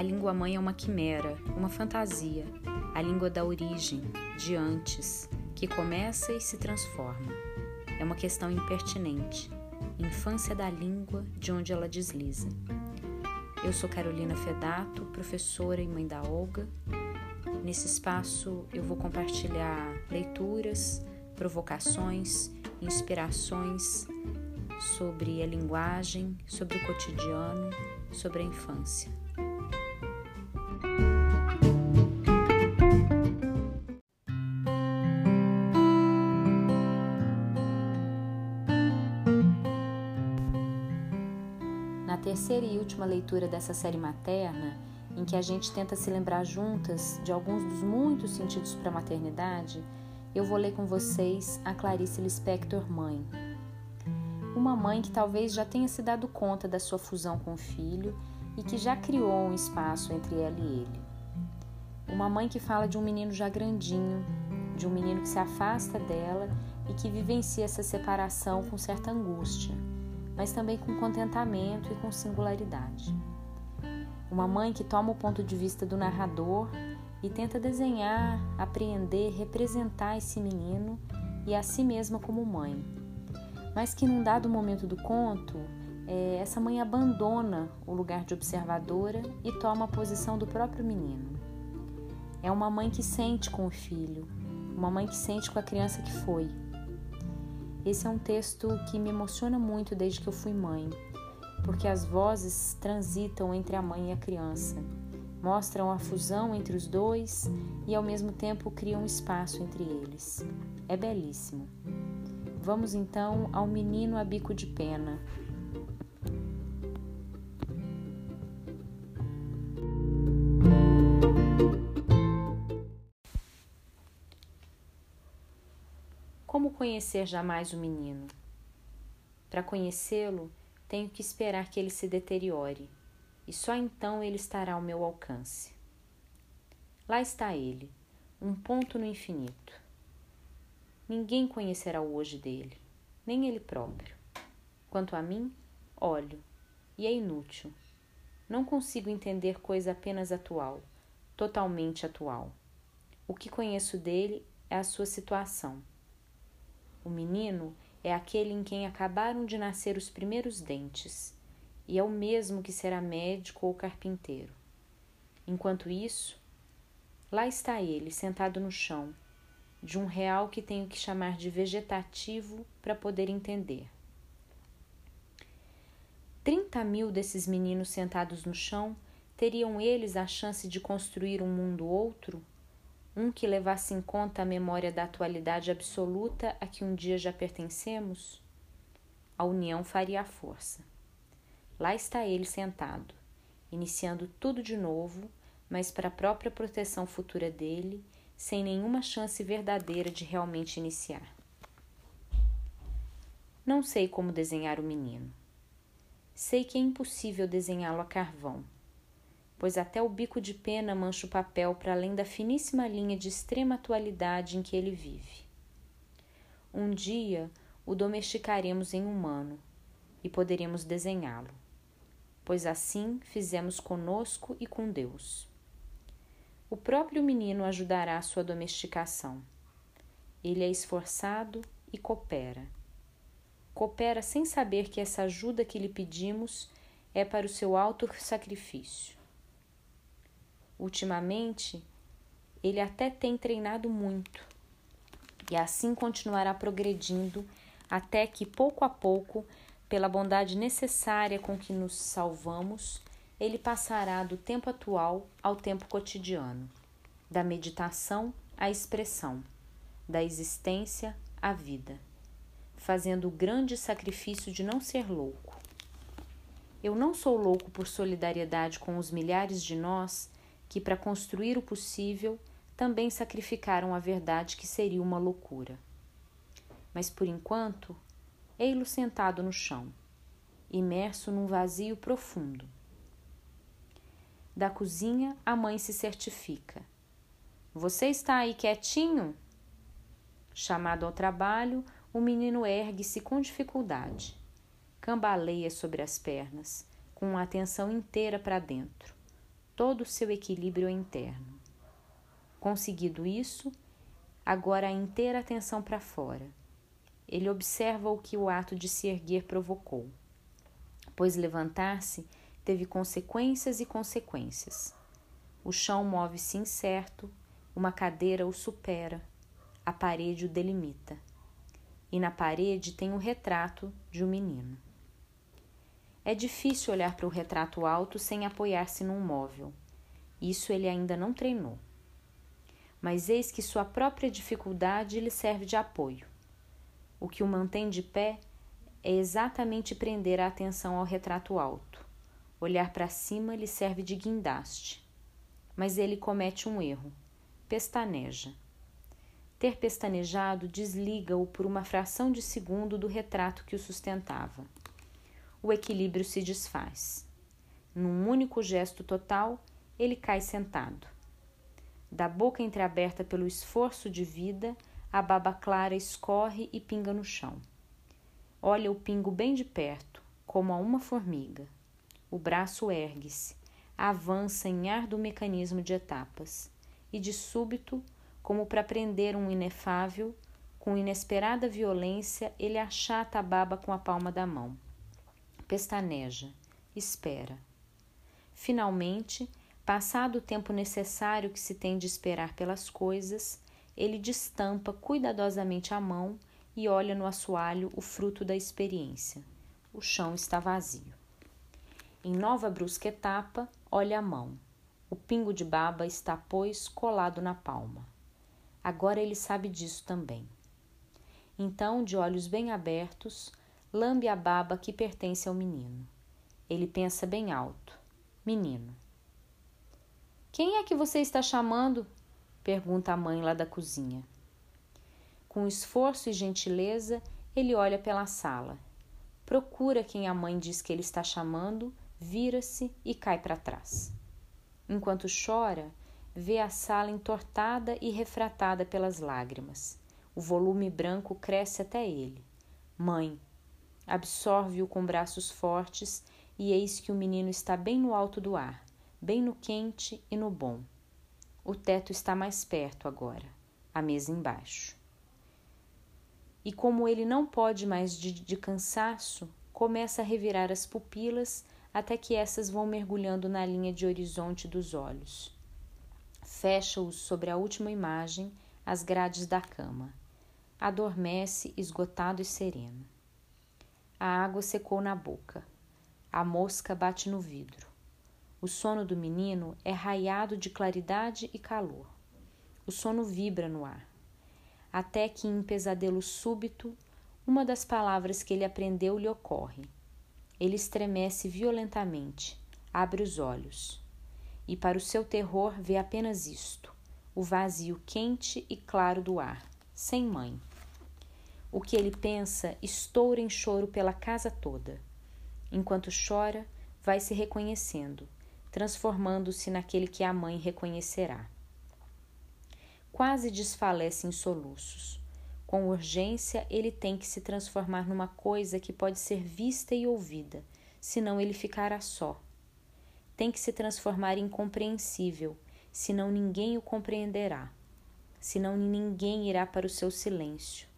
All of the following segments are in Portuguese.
A língua mãe é uma quimera, uma fantasia, a língua da origem, de antes, que começa e se transforma. É uma questão impertinente, infância da língua de onde ela desliza. Eu sou Carolina Fedato, professora e mãe da Olga. Nesse espaço eu vou compartilhar leituras, provocações, inspirações sobre a linguagem, sobre o cotidiano, sobre a infância. Terceira e última leitura dessa série materna, em que a gente tenta se lembrar juntas de alguns dos muitos sentidos para a maternidade, eu vou ler com vocês a Clarice Lispector Mãe. Uma mãe que talvez já tenha se dado conta da sua fusão com o filho e que já criou um espaço entre ela e ele. Uma mãe que fala de um menino já grandinho, de um menino que se afasta dela e que vivencia essa separação com certa angústia, mas também com contentamento e com singularidade. Uma mãe que toma o ponto de vista do narrador e tenta desenhar, apreender, representar esse menino e a si mesma como mãe. Mas que num dado momento do conto, é, essa mãe abandona o lugar de observadora e toma a posição do próprio menino. É uma mãe que sente com o filho, uma mãe que sente com a criança que foi. Esse é um texto que me emociona muito desde que eu fui mãe, porque as vozes transitam entre a mãe e a criança mostram a fusão entre os dois e ao mesmo tempo criam espaço entre eles. É belíssimo. Vamos então ao menino a bico de pena. Como conhecer jamais o menino? Para conhecê-lo, tenho que esperar que ele se deteriore e só então ele estará ao meu alcance. Lá está ele, um ponto no infinito. Ninguém conhecerá o hoje dele, nem ele próprio. Quanto a mim, olho, e é inútil. Não consigo entender coisa apenas atual, totalmente atual. O que conheço dele é a sua situação. O menino é aquele em quem acabaram de nascer os primeiros dentes e é o mesmo que será médico ou carpinteiro. Enquanto isso, lá está ele, sentado no chão, de um real que tenho que chamar de vegetativo para poder entender. Trinta mil desses meninos sentados no chão teriam eles a chance de construir um mundo outro? Um que levasse em conta a memória da atualidade absoluta a que um dia já pertencemos? A união faria a força. Lá está ele sentado, iniciando tudo de novo, mas para a própria proteção futura dele, sem nenhuma chance verdadeira de realmente iniciar. Não sei como desenhar o menino. Sei que é impossível desenhá-lo a carvão, pois até o bico de pena mancha o papel para além da finíssima linha de extrema atualidade em que ele vive. Um dia o domesticaremos em humano e poderemos desenhá-lo pois assim fizemos conosco e com Deus. O próprio menino ajudará a sua domesticação. Ele é esforçado e coopera. Coopera sem saber que essa ajuda que lhe pedimos é para o seu alto sacrifício. Ultimamente, ele até tem treinado muito e assim continuará progredindo até que, pouco a pouco, pela bondade necessária com que nos salvamos, ele passará do tempo atual ao tempo cotidiano, da meditação à expressão, da existência à vida, fazendo o grande sacrifício de não ser louco. Eu não sou louco por solidariedade com os milhares de nós que, para construir o possível, também sacrificaram a verdade que seria uma loucura. Mas por enquanto, ei-lo sentado no chão, imerso num vazio profundo. Da cozinha, a mãe se certifica. Você está aí quietinho? Chamado ao trabalho, o menino ergue-se com dificuldade. Cambaleia sobre as pernas, com a atenção inteira para dentro. Todo o seu equilíbrio interno. Conseguido isso, agora a inteira atenção para fora. Ele observa o que o ato de se erguer provocou, pois levantar-se teve consequências e consequências. O chão move-se incerto, uma cadeira o supera, a parede o delimita. E na parede tem um retrato de um menino. É difícil olhar para o retrato alto sem apoiar-se num móvel. Isso ele ainda não treinou. Mas eis que sua própria dificuldade lhe serve de apoio. O que o mantém de pé é exatamente prender a atenção ao retrato alto. Olhar para cima lhe serve de guindaste. Mas ele comete um erro. Pestaneja. Ter pestanejado desliga-o por uma fração de segundo do retrato que o sustentava o equilíbrio se desfaz. Num único gesto total, ele cai sentado. Da boca entreaberta pelo esforço de vida, a baba clara escorre e pinga no chão. Olha o pingo bem de perto, como a uma formiga. O braço ergue-se, avança em ar do mecanismo de etapas, e de súbito, como para prender um inefável, com inesperada violência, ele achata a baba com a palma da mão pestaneja, espera. Finalmente, passado o tempo necessário que se tem de esperar pelas coisas, ele destampa cuidadosamente a mão e olha no assoalho o fruto da experiência. O chão está vazio. Em nova brusca etapa, olha a mão. O pingo de baba está, pois, colado na palma. Agora ele sabe disso também. Então, de olhos bem abertos, lambe a baba que pertence ao menino. Ele pensa bem alto: Menino. Quem é que você está chamando? pergunta a mãe lá da cozinha. Com esforço e gentileza, ele olha pela sala. Procura quem a mãe diz que ele está chamando, vira-se e cai para trás. Enquanto chora, vê a sala entortada e refratada pelas lágrimas. O volume branco cresce até ele. Mãe, absorve-o com braços fortes, e eis que o menino está bem no alto do ar, bem no quente e no bom. O teto está mais perto agora, a mesa embaixo. E como ele não pode mais de, de cansaço, começa a revirar as pupilas até que essas vão mergulhando na linha de horizonte dos olhos. Fecha-os sobre a última imagem, as grades da cama. Adormece, esgotado e sereno. A água secou na boca. A mosca bate no vidro. O sono do menino é raiado de claridade e calor. O sono vibra no ar. Até que, em pesadelo súbito, uma das palavras que ele aprendeu lhe ocorre. Ele estremece violentamente, abre os olhos. E, para o seu terror, vê apenas isto: o vazio quente e claro do ar, sem mãe. O que ele pensa estoura em choro pela casa toda. Enquanto chora, vai se reconhecendo, transformando-se naquele que a mãe reconhecerá. Quase desfalece em soluços. Com urgência, ele tem que se transformar numa coisa que pode ser vista e ouvida, senão ele ficará só. Tem que se transformar em compreensível, senão ninguém o compreenderá, senão ninguém irá para o seu silêncio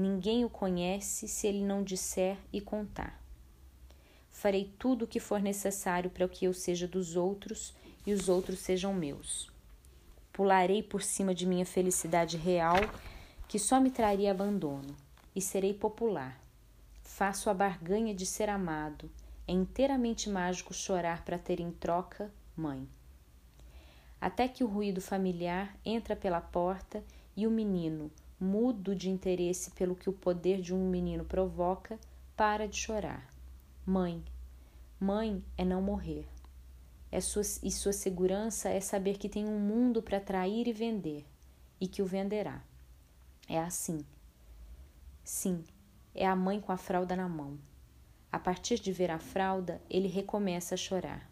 Ninguém o conhece se ele não disser e contar. Farei tudo o que for necessário para que eu seja dos outros e os outros sejam meus. Pularei por cima de minha felicidade real, que só me traria abandono, e serei popular. Faço a barganha de ser amado. É inteiramente mágico chorar para ter em troca mãe. Até que o ruído familiar entra pela porta e o menino, mudo de interesse pelo que o poder de um menino provoca, para de chorar. Mãe. Mãe é não morrer. É sua, e sua segurança é saber que tem um mundo para trair e vender, e que o venderá. É assim. Sim, é a mãe com a fralda na mão. A partir de ver a fralda, ele recomeça a chorar.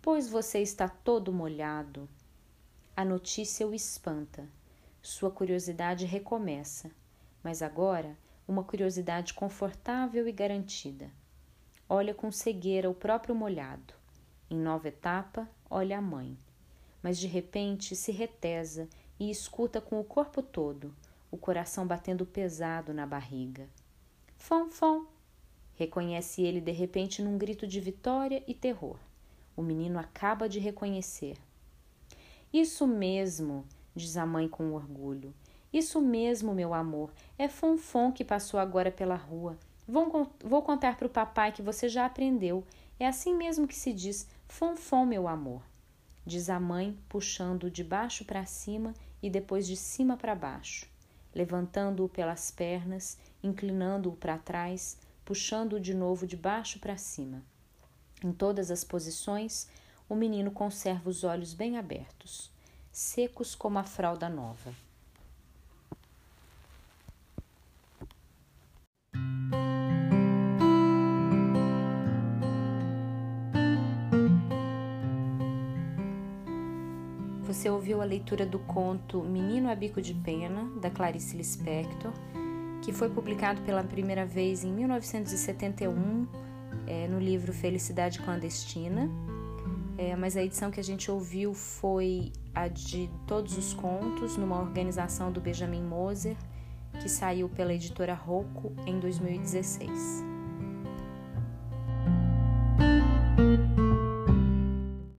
Pois você está todo molhado. A notícia o espanta sua curiosidade recomeça, mas agora uma curiosidade confortável e garantida. Olha com cegueira o próprio molhado. Em nova etapa, olha a mãe. Mas de repente se retesa e escuta com o corpo todo, o coração batendo pesado na barriga. Fom, fom! Reconhece ele de repente num grito de vitória e terror. O menino acaba de reconhecer. Isso mesmo, diz a mãe com orgulho. Isso mesmo, meu amor. É Fonfon que passou agora pela rua. Vou, vou contar para o papai que você já aprendeu. É assim mesmo que se diz Fonfon, meu amor. Diz a mãe, puxando-o de baixo para cima e depois de cima para baixo, levantando-o pelas pernas, inclinando-o para trás, puxando-o de novo de baixo para cima. Em todas as posições, o menino conserva os olhos bem abertos, secos como a fralda nova. Você ouviu a leitura do conto Menino a Bico de Pena, da Clarice Lispector, que foi publicado pela primeira vez em 1971 é, no livro Felicidade Clandestina, é, mas a edição que a gente ouviu foi a de todos os contos, numa organização do Benjamin Moser, que saiu pela editora Rocco em 2016.